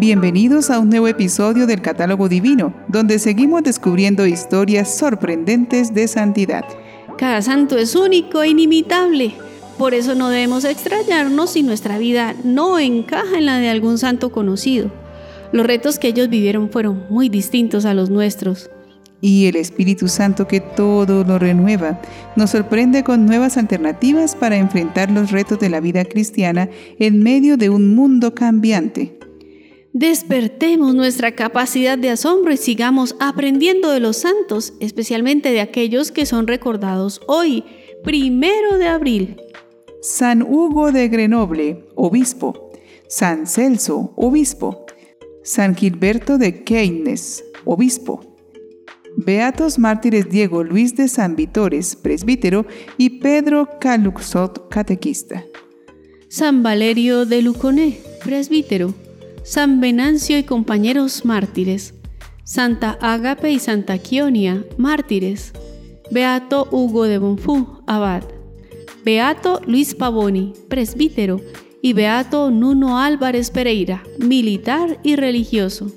Bienvenidos a un nuevo episodio del Catálogo Divino, donde seguimos descubriendo historias sorprendentes de santidad. Cada santo es único e inimitable. Por eso no debemos extrañarnos si nuestra vida no encaja en la de algún santo conocido. Los retos que ellos vivieron fueron muy distintos a los nuestros. Y el Espíritu Santo que todo lo renueva, nos sorprende con nuevas alternativas para enfrentar los retos de la vida cristiana en medio de un mundo cambiante. Despertemos nuestra capacidad de asombro y sigamos aprendiendo de los santos, especialmente de aquellos que son recordados hoy, primero de abril. San Hugo de Grenoble, obispo. San Celso, obispo. San Gilberto de Keynes, obispo. Beatos mártires Diego Luis de San Vitores, presbítero, y Pedro Caluxot, catequista. San Valerio de Luconé, presbítero. San Venancio y compañeros mártires, Santa Ágape y Santa Quionia, mártires, Beato Hugo de Bonfú, abad, Beato Luis Pavoni, presbítero, y Beato Nuno Álvarez Pereira, militar y religioso.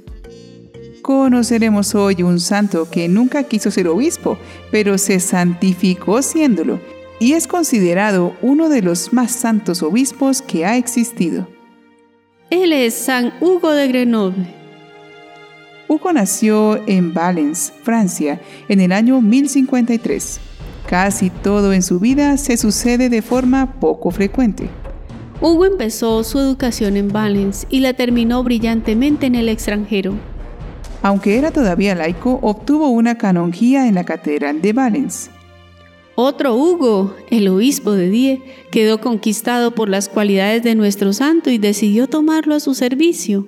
Conoceremos hoy un santo que nunca quiso ser obispo, pero se santificó siéndolo, y es considerado uno de los más santos obispos que ha existido. Él es San Hugo de Grenoble. Hugo nació en Valence, Francia, en el año 1053. Casi todo en su vida se sucede de forma poco frecuente. Hugo empezó su educación en Valence y la terminó brillantemente en el extranjero. Aunque era todavía laico, obtuvo una canonjía en la Catedral de Valence. Otro Hugo, el obispo de Die, quedó conquistado por las cualidades de nuestro santo y decidió tomarlo a su servicio.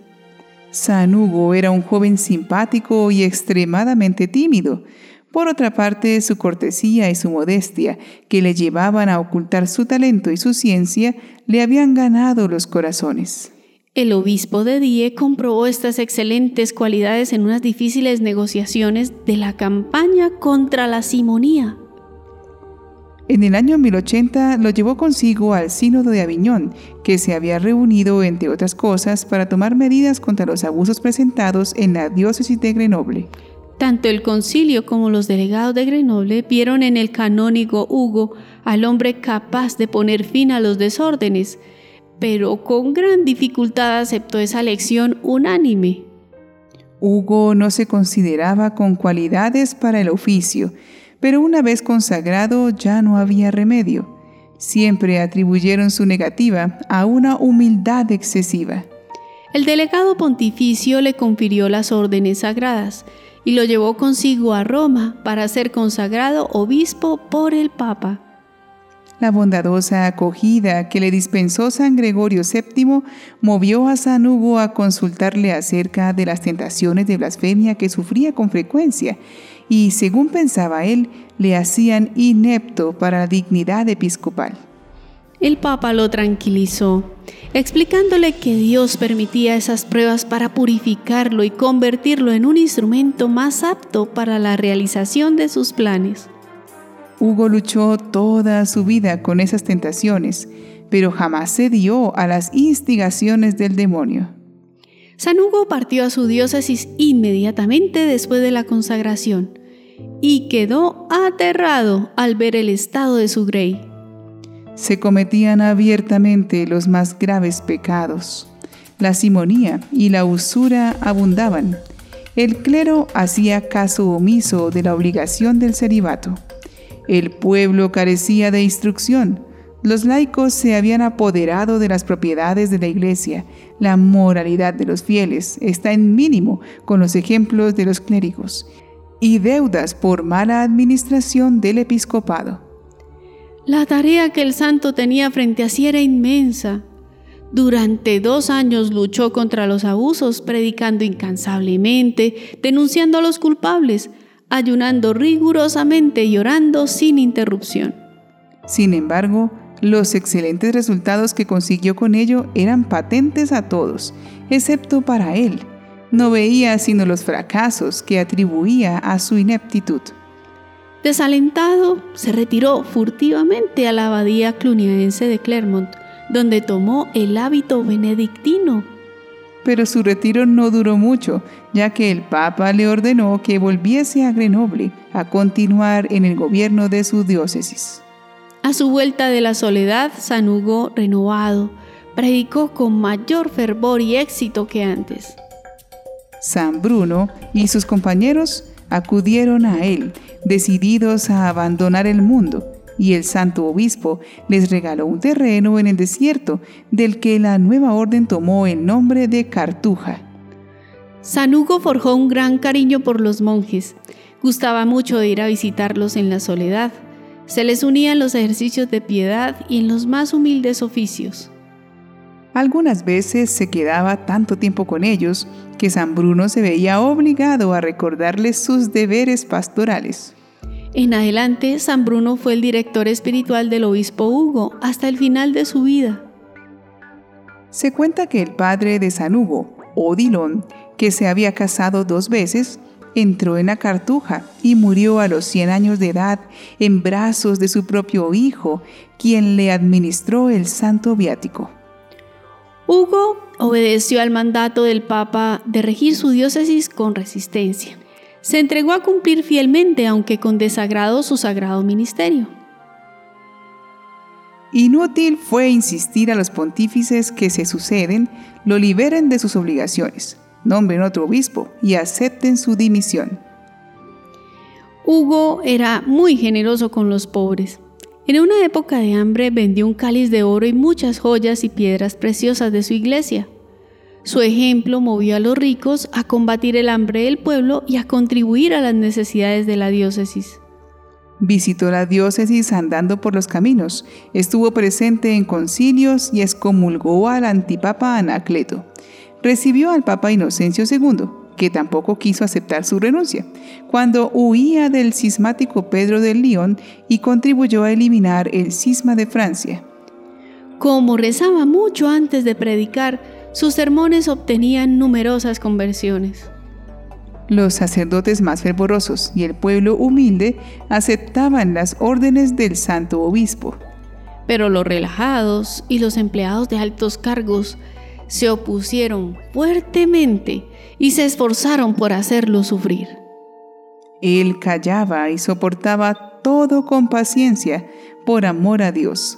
San Hugo era un joven simpático y extremadamente tímido. Por otra parte, su cortesía y su modestia, que le llevaban a ocultar su talento y su ciencia, le habían ganado los corazones. El obispo de Die comprobó estas excelentes cualidades en unas difíciles negociaciones de la campaña contra la simonía. En el año 1080 lo llevó consigo al Sínodo de Aviñón, que se había reunido, entre otras cosas, para tomar medidas contra los abusos presentados en la diócesis de Grenoble. Tanto el concilio como los delegados de Grenoble vieron en el canónigo Hugo al hombre capaz de poner fin a los desórdenes, pero con gran dificultad aceptó esa lección unánime. Hugo no se consideraba con cualidades para el oficio, pero una vez consagrado ya no había remedio. Siempre atribuyeron su negativa a una humildad excesiva. El delegado pontificio le confirió las órdenes sagradas y lo llevó consigo a Roma para ser consagrado obispo por el Papa. La bondadosa acogida que le dispensó San Gregorio VII movió a San Hugo a consultarle acerca de las tentaciones de blasfemia que sufría con frecuencia y, según pensaba él, le hacían inepto para la dignidad episcopal. El Papa lo tranquilizó, explicándole que Dios permitía esas pruebas para purificarlo y convertirlo en un instrumento más apto para la realización de sus planes. Hugo luchó toda su vida con esas tentaciones, pero jamás cedió a las instigaciones del demonio. San Hugo partió a su diócesis inmediatamente después de la consagración y quedó aterrado al ver el estado de su grey. Se cometían abiertamente los más graves pecados. La simonía y la usura abundaban. El clero hacía caso omiso de la obligación del celibato. El pueblo carecía de instrucción. Los laicos se habían apoderado de las propiedades de la iglesia. La moralidad de los fieles está en mínimo con los ejemplos de los clérigos y deudas por mala administración del episcopado. La tarea que el santo tenía frente a sí era inmensa. Durante dos años luchó contra los abusos, predicando incansablemente, denunciando a los culpables, ayunando rigurosamente y orando sin interrupción. Sin embargo, los excelentes resultados que consiguió con ello eran patentes a todos, excepto para él. No veía sino los fracasos que atribuía a su ineptitud. Desalentado, se retiró furtivamente a la abadía cluniaense de Clermont, donde tomó el hábito benedictino. pero su retiro no duró mucho, ya que el Papa le ordenó que volviese a Grenoble a continuar en el gobierno de su diócesis. A su vuelta de la soledad, San Hugo, renovado, predicó con mayor fervor y éxito que antes. San Bruno y sus compañeros acudieron a él, decididos a abandonar el mundo, y el santo obispo les regaló un terreno en el desierto del que la nueva orden tomó el nombre de Cartuja. San Hugo forjó un gran cariño por los monjes. Gustaba mucho de ir a visitarlos en la soledad. Se les unía en los ejercicios de piedad y en los más humildes oficios. Algunas veces se quedaba tanto tiempo con ellos que San Bruno se veía obligado a recordarles sus deberes pastorales. En adelante, San Bruno fue el director espiritual del obispo Hugo hasta el final de su vida. Se cuenta que el padre de San Hugo, Odilon, que se había casado dos veces, entró en la cartuja y murió a los 100 años de edad en brazos de su propio hijo, quien le administró el santo viático. Hugo obedeció al mandato del Papa de regir su diócesis con resistencia se entregó a cumplir fielmente, aunque con desagrado, su sagrado ministerio. Inútil fue insistir a los pontífices que se suceden lo liberen de sus obligaciones, nombren otro obispo y acepten su dimisión. Hugo era muy generoso con los pobres. En una época de hambre vendió un cáliz de oro y muchas joyas y piedras preciosas de su iglesia. Su ejemplo movió a los ricos a combatir el hambre del pueblo y a contribuir a las necesidades de la diócesis. Visitó la diócesis andando por los caminos, estuvo presente en concilios y excomulgó al antipapa Anacleto. Recibió al papa Inocencio II, que tampoco quiso aceptar su renuncia, cuando huía del cismático Pedro del León y contribuyó a eliminar el cisma de Francia. Como rezaba mucho antes de predicar, sus sermones obtenían numerosas conversiones. Los sacerdotes más fervorosos y el pueblo humilde aceptaban las órdenes del santo obispo. Pero los relajados y los empleados de altos cargos se opusieron fuertemente y se esforzaron por hacerlo sufrir. Él callaba y soportaba todo con paciencia por amor a Dios.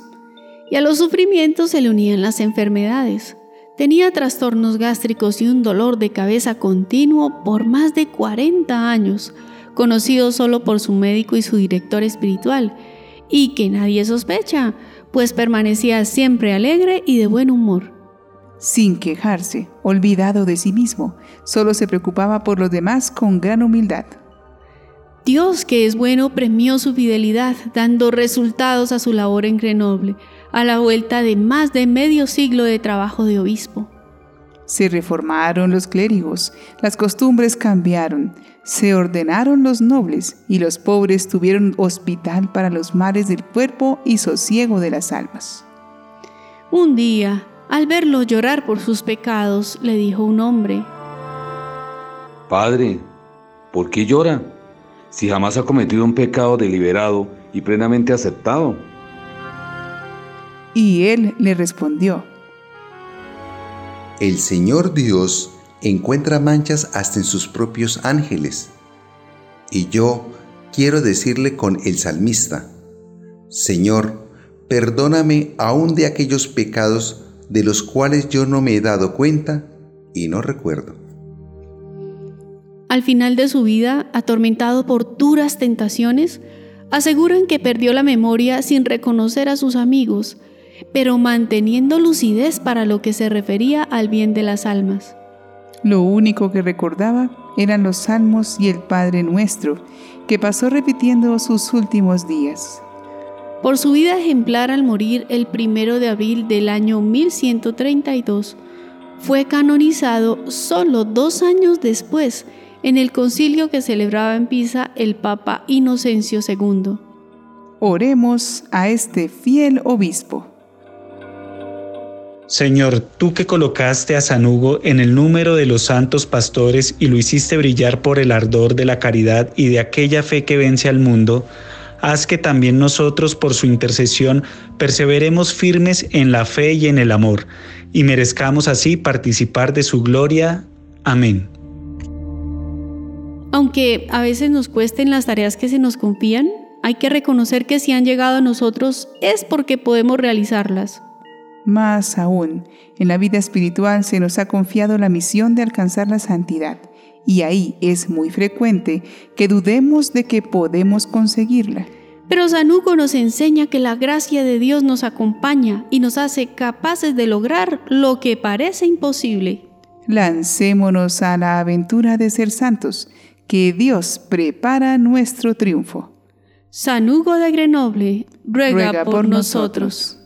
Y a los sufrimientos se le unían las enfermedades. Tenía trastornos gástricos y un dolor de cabeza continuo por más de 40 años, conocido solo por su médico y su director espiritual, y que nadie sospecha, pues permanecía siempre alegre y de buen humor. Sin quejarse, olvidado de sí mismo, solo se preocupaba por los demás con gran humildad. Dios, que es bueno, premió su fidelidad, dando resultados a su labor en Grenoble, a la vuelta de más de medio siglo de trabajo de obispo. Se reformaron los clérigos, las costumbres cambiaron, se ordenaron los nobles y los pobres tuvieron hospital para los males del cuerpo y sosiego de las almas. Un día, al verlo llorar por sus pecados, le dijo un hombre, Padre, ¿por qué llora? Si jamás ha cometido un pecado deliberado y plenamente aceptado. Y él le respondió, El Señor Dios encuentra manchas hasta en sus propios ángeles. Y yo quiero decirle con el salmista, Señor, perdóname aún de aquellos pecados de los cuales yo no me he dado cuenta y no recuerdo. Al final de su vida, atormentado por duras tentaciones, aseguran que perdió la memoria sin reconocer a sus amigos pero manteniendo lucidez para lo que se refería al bien de las almas. Lo único que recordaba eran los salmos y el Padre Nuestro, que pasó repitiendo sus últimos días. Por su vida ejemplar al morir el primero de abril del año 1132, fue canonizado solo dos años después en el concilio que celebraba en Pisa el Papa Inocencio II. Oremos a este fiel obispo. Señor, tú que colocaste a San Hugo en el número de los santos pastores y lo hiciste brillar por el ardor de la caridad y de aquella fe que vence al mundo, haz que también nosotros por su intercesión perseveremos firmes en la fe y en el amor, y merezcamos así participar de su gloria. Amén. Aunque a veces nos cuesten las tareas que se nos confían, hay que reconocer que si han llegado a nosotros es porque podemos realizarlas. Más aún, en la vida espiritual se nos ha confiado la misión de alcanzar la santidad, y ahí es muy frecuente que dudemos de que podemos conseguirla. Pero San Hugo nos enseña que la gracia de Dios nos acompaña y nos hace capaces de lograr lo que parece imposible. Lancémonos a la aventura de ser santos, que Dios prepara nuestro triunfo. San Hugo de Grenoble ruega, por, nosotros.